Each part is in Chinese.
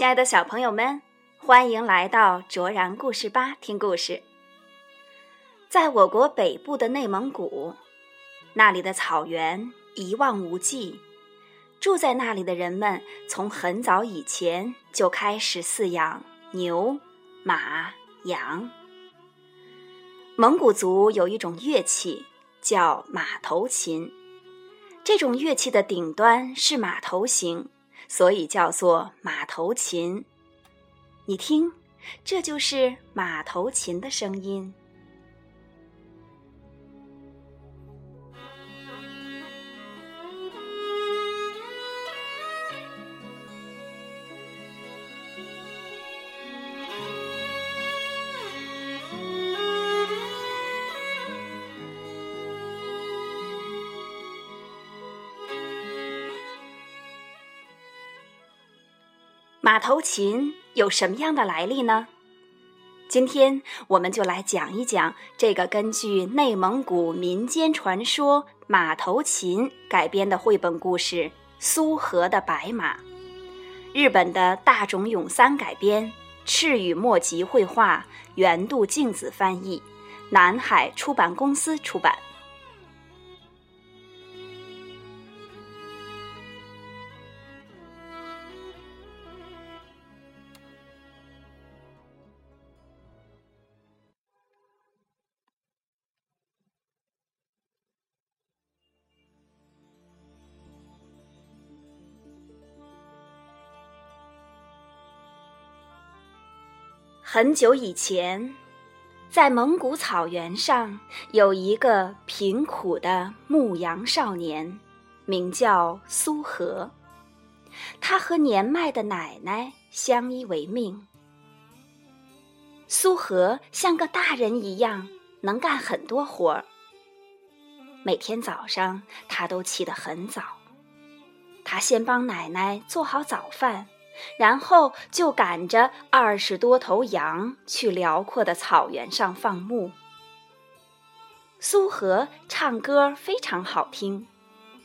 亲爱的小朋友们，欢迎来到卓然故事吧听故事。在我国北部的内蒙古，那里的草原一望无际，住在那里的人们从很早以前就开始饲养牛、马、羊。蒙古族有一种乐器叫马头琴，这种乐器的顶端是马头形。所以叫做马头琴。你听，这就是马头琴的声音。马头琴有什么样的来历呢？今天我们就来讲一讲这个根据内蒙古民间传说马头琴改编的绘本故事《苏和的白马》。日本的大冢永三改编，赤羽墨吉绘画，原渡静子翻译，南海出版公司出版。很久以前，在蒙古草原上有一个贫苦的牧羊少年，名叫苏和。他和年迈的奶奶相依为命。苏和像个大人一样，能干很多活儿。每天早上，他都起得很早。他先帮奶奶做好早饭。然后就赶着二十多头羊去辽阔的草原上放牧。苏和唱歌非常好听，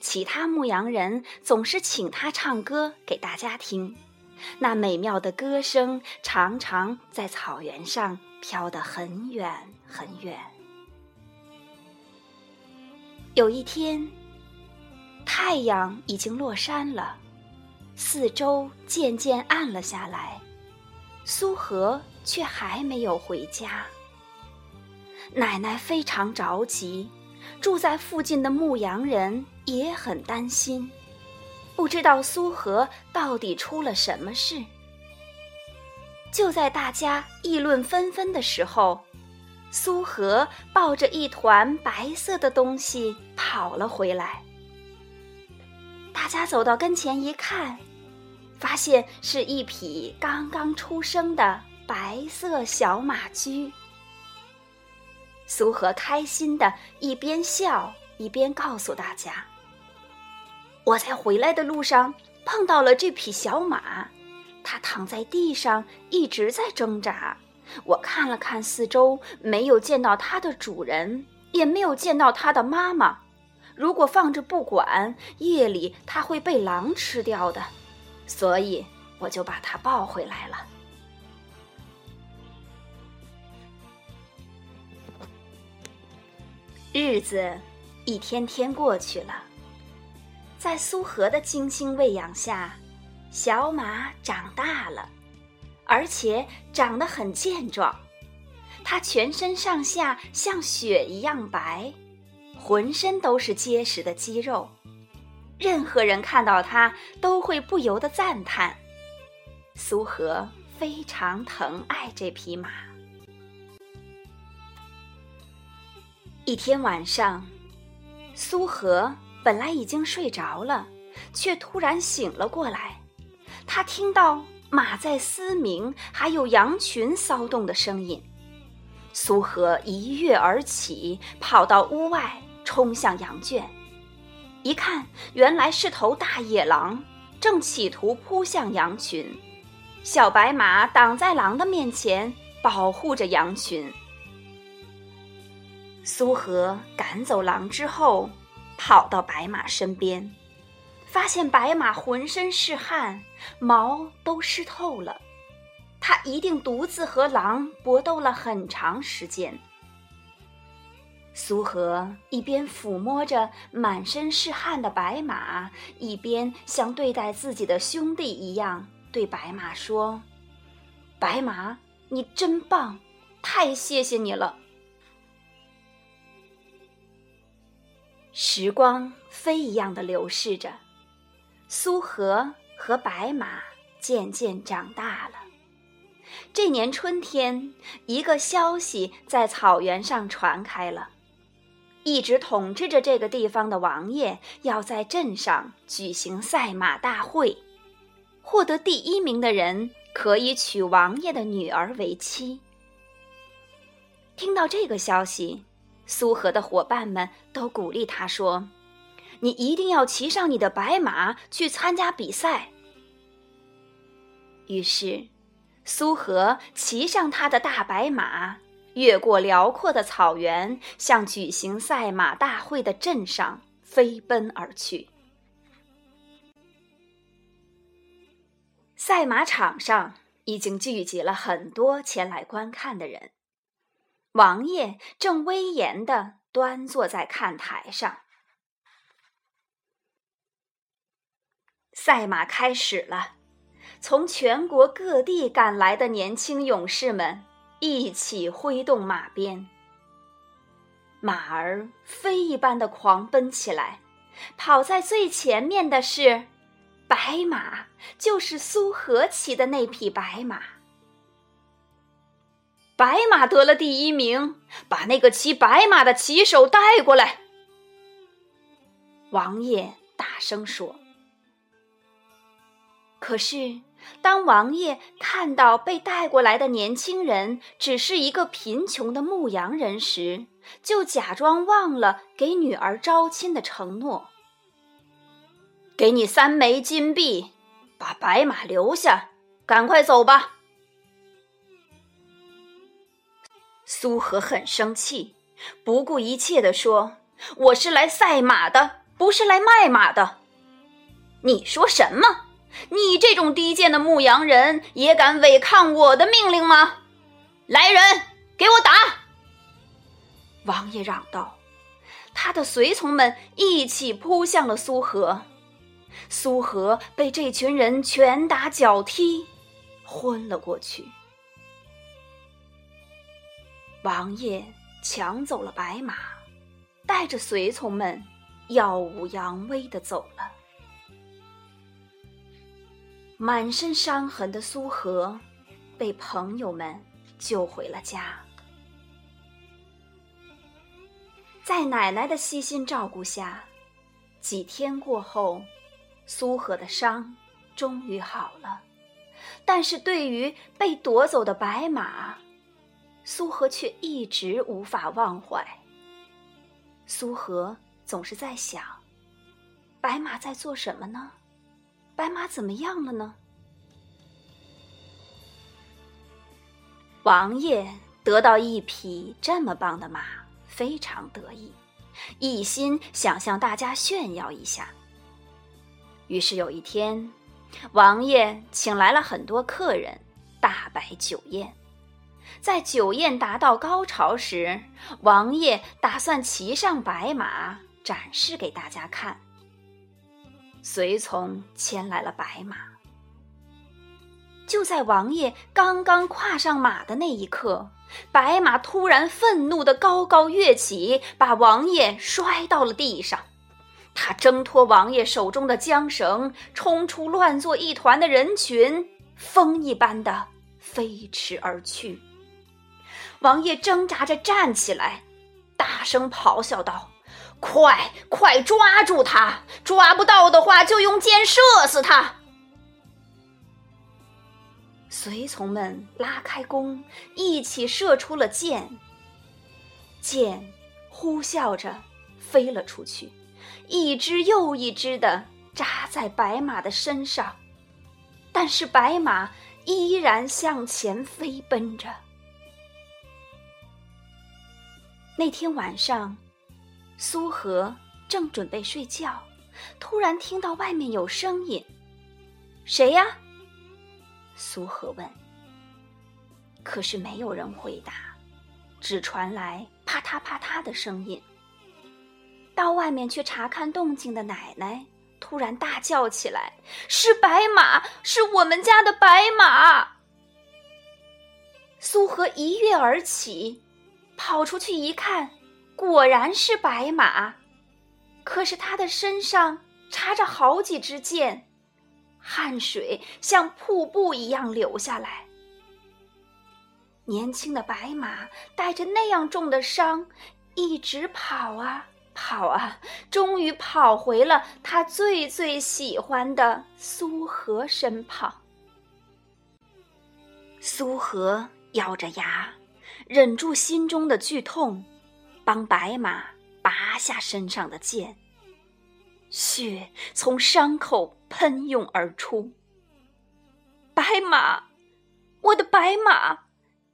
其他牧羊人总是请他唱歌给大家听。那美妙的歌声常常在草原上飘得很远很远。有一天，太阳已经落山了。四周渐渐暗了下来，苏和却还没有回家。奶奶非常着急，住在附近的牧羊人也很担心，不知道苏和到底出了什么事。就在大家议论纷纷的时候，苏和抱着一团白色的东西跑了回来。大家走到跟前一看，发现是一匹刚刚出生的白色小马驹。苏和开心的一边笑一边告诉大家：“我在回来的路上碰到了这匹小马，它躺在地上一直在挣扎。我看了看四周，没有见到它的主人，也没有见到它的妈妈。”如果放着不管，夜里它会被狼吃掉的，所以我就把它抱回来了。日子一天天过去了，在苏和的精心喂养下，小马长大了，而且长得很健壮，它全身上下像雪一样白。浑身都是结实的肌肉，任何人看到它都会不由得赞叹。苏和非常疼爱这匹马。一天晚上，苏和本来已经睡着了，却突然醒了过来。他听到马在嘶鸣，还有羊群骚动的声音。苏和一跃而起，跑到屋外。冲向羊圈，一看，原来是头大野狼，正企图扑向羊群。小白马挡在狼的面前，保护着羊群。苏和赶走狼之后，跑到白马身边，发现白马浑身是汗，毛都湿透了。他一定独自和狼搏斗了很长时间。苏和一边抚摸着满身是汗的白马，一边像对待自己的兄弟一样对白马说：“白马，你真棒，太谢谢你了。”时光飞一样的流逝着，苏和和白马渐渐长大了。这年春天，一个消息在草原上传开了：一直统治着这个地方的王爷要在镇上举行赛马大会，获得第一名的人可以娶王爷的女儿为妻。听到这个消息，苏和的伙伴们都鼓励他说：“你一定要骑上你的白马去参加比赛。”于是。苏和骑上他的大白马，越过辽阔的草原，向举行赛马大会的镇上飞奔而去。赛马场上已经聚集了很多前来观看的人，王爷正威严的端坐在看台上。赛马开始了。从全国各地赶来的年轻勇士们一起挥动马鞭，马儿飞一般的狂奔起来。跑在最前面的是白马，就是苏和骑的那匹白马。白马得了第一名，把那个骑白马的骑手带过来。王爷大声说。可是。当王爷看到被带过来的年轻人只是一个贫穷的牧羊人时，就假装忘了给女儿招亲的承诺。给你三枚金币，把白马留下，赶快走吧。苏和很生气，不顾一切地说：“我是来赛马的，不是来卖马的。”你说什么？你这种低贱的牧羊人也敢违抗我的命令吗？来人，给我打！王爷嚷道。他的随从们一起扑向了苏和，苏和被这群人拳打脚踢，昏了过去。王爷抢走了白马，带着随从们耀武扬威的走了。满身伤痕的苏和，被朋友们救回了家。在奶奶的悉心照顾下，几天过后，苏和的伤终于好了。但是对于被夺走的白马，苏和却一直无法忘怀。苏和总是在想：白马在做什么呢？白马怎么样了呢？王爷得到一匹这么棒的马，非常得意，一心想向大家炫耀一下。于是有一天，王爷请来了很多客人，大摆酒宴。在酒宴达到高潮时，王爷打算骑上白马展示给大家看。随从牵来了白马。就在王爷刚刚跨上马的那一刻，白马突然愤怒的高高跃起，把王爷摔到了地上。他挣脱王爷手中的缰绳，冲出乱作一团的人群，风一般的飞驰而去。王爷挣扎着站起来，大声咆哮道。快快抓住他！抓不到的话，就用箭射死他。随从们拉开弓，一起射出了箭。箭呼啸着飞了出去，一只又一只的扎在白马的身上，但是白马依然向前飞奔着。那天晚上。苏和正准备睡觉，突然听到外面有声音：“谁呀？”苏和问。可是没有人回答，只传来啪嗒啪嗒的声音。到外面去查看动静的奶奶突然大叫起来：“是白马，是我们家的白马！”苏和一跃而起，跑出去一看，果然是白马。可是他的身上插着好几支箭，汗水像瀑布一样流下来。年轻的白马带着那样重的伤，一直跑啊跑啊，终于跑回了他最最喜欢的苏和身旁。苏和咬着牙，忍住心中的剧痛，帮白马。拔下身上的剑，血从伤口喷涌而出。白马，我的白马，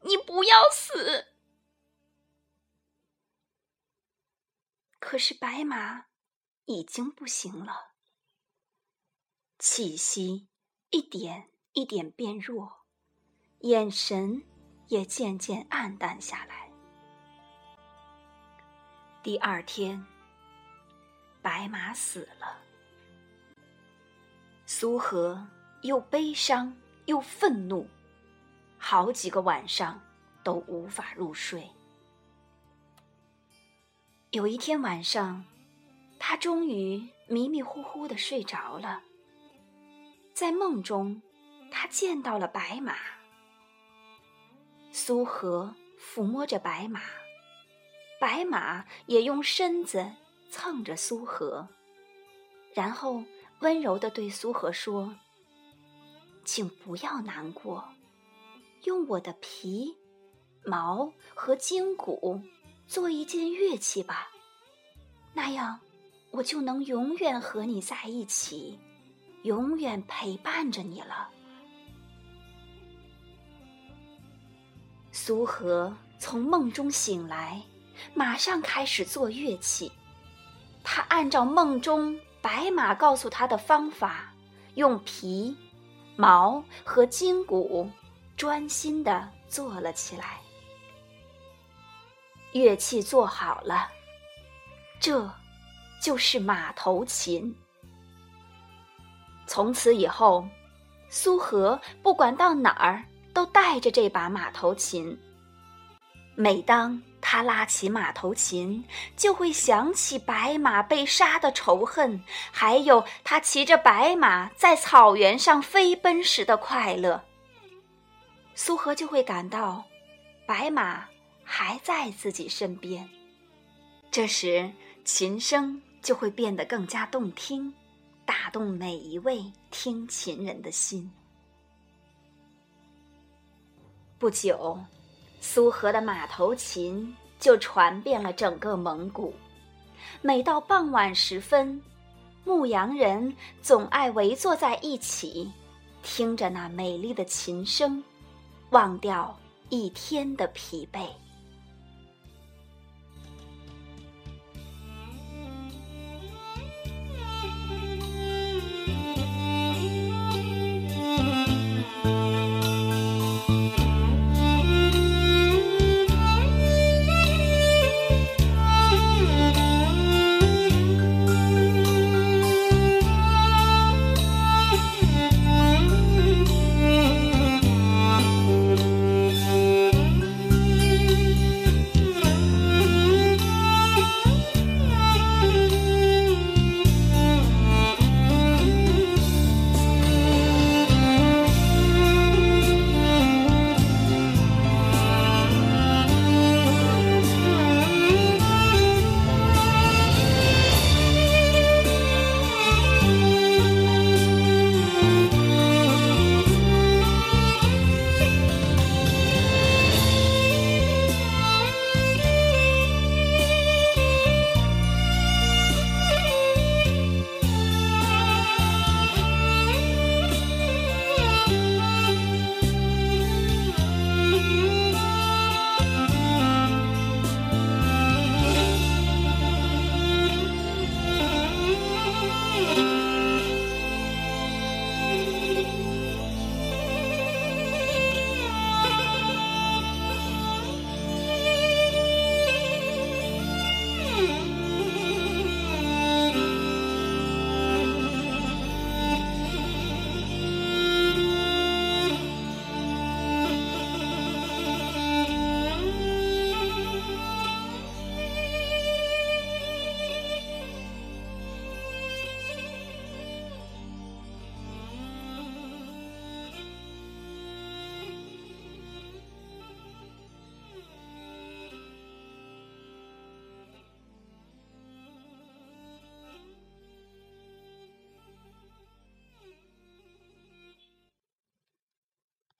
你不要死！可是白马已经不行了，气息一点一点变弱，眼神也渐渐暗淡下来。第二天，白马死了。苏和又悲伤又愤怒，好几个晚上都无法入睡。有一天晚上，他终于迷迷糊糊的睡着了。在梦中，他见到了白马。苏和抚摸着白马。白马也用身子蹭着苏荷，然后温柔地对苏荷说：“请不要难过，用我的皮、毛和筋骨做一件乐器吧，那样我就能永远和你在一起，永远陪伴着你了。”苏荷从梦中醒来。马上开始做乐器，他按照梦中白马告诉他的方法，用皮、毛和筋骨专心的做了起来。乐器做好了，这就是马头琴。从此以后，苏和不管到哪儿都带着这把马头琴。每当他拉起马头琴，就会想起白马被杀的仇恨，还有他骑着白马在草原上飞奔时的快乐。苏荷就会感到，白马还在自己身边。这时，琴声就会变得更加动听，打动每一位听琴人的心。不久。苏荷的马头琴就传遍了整个蒙古。每到傍晚时分，牧羊人总爱围坐在一起，听着那美丽的琴声，忘掉一天的疲惫。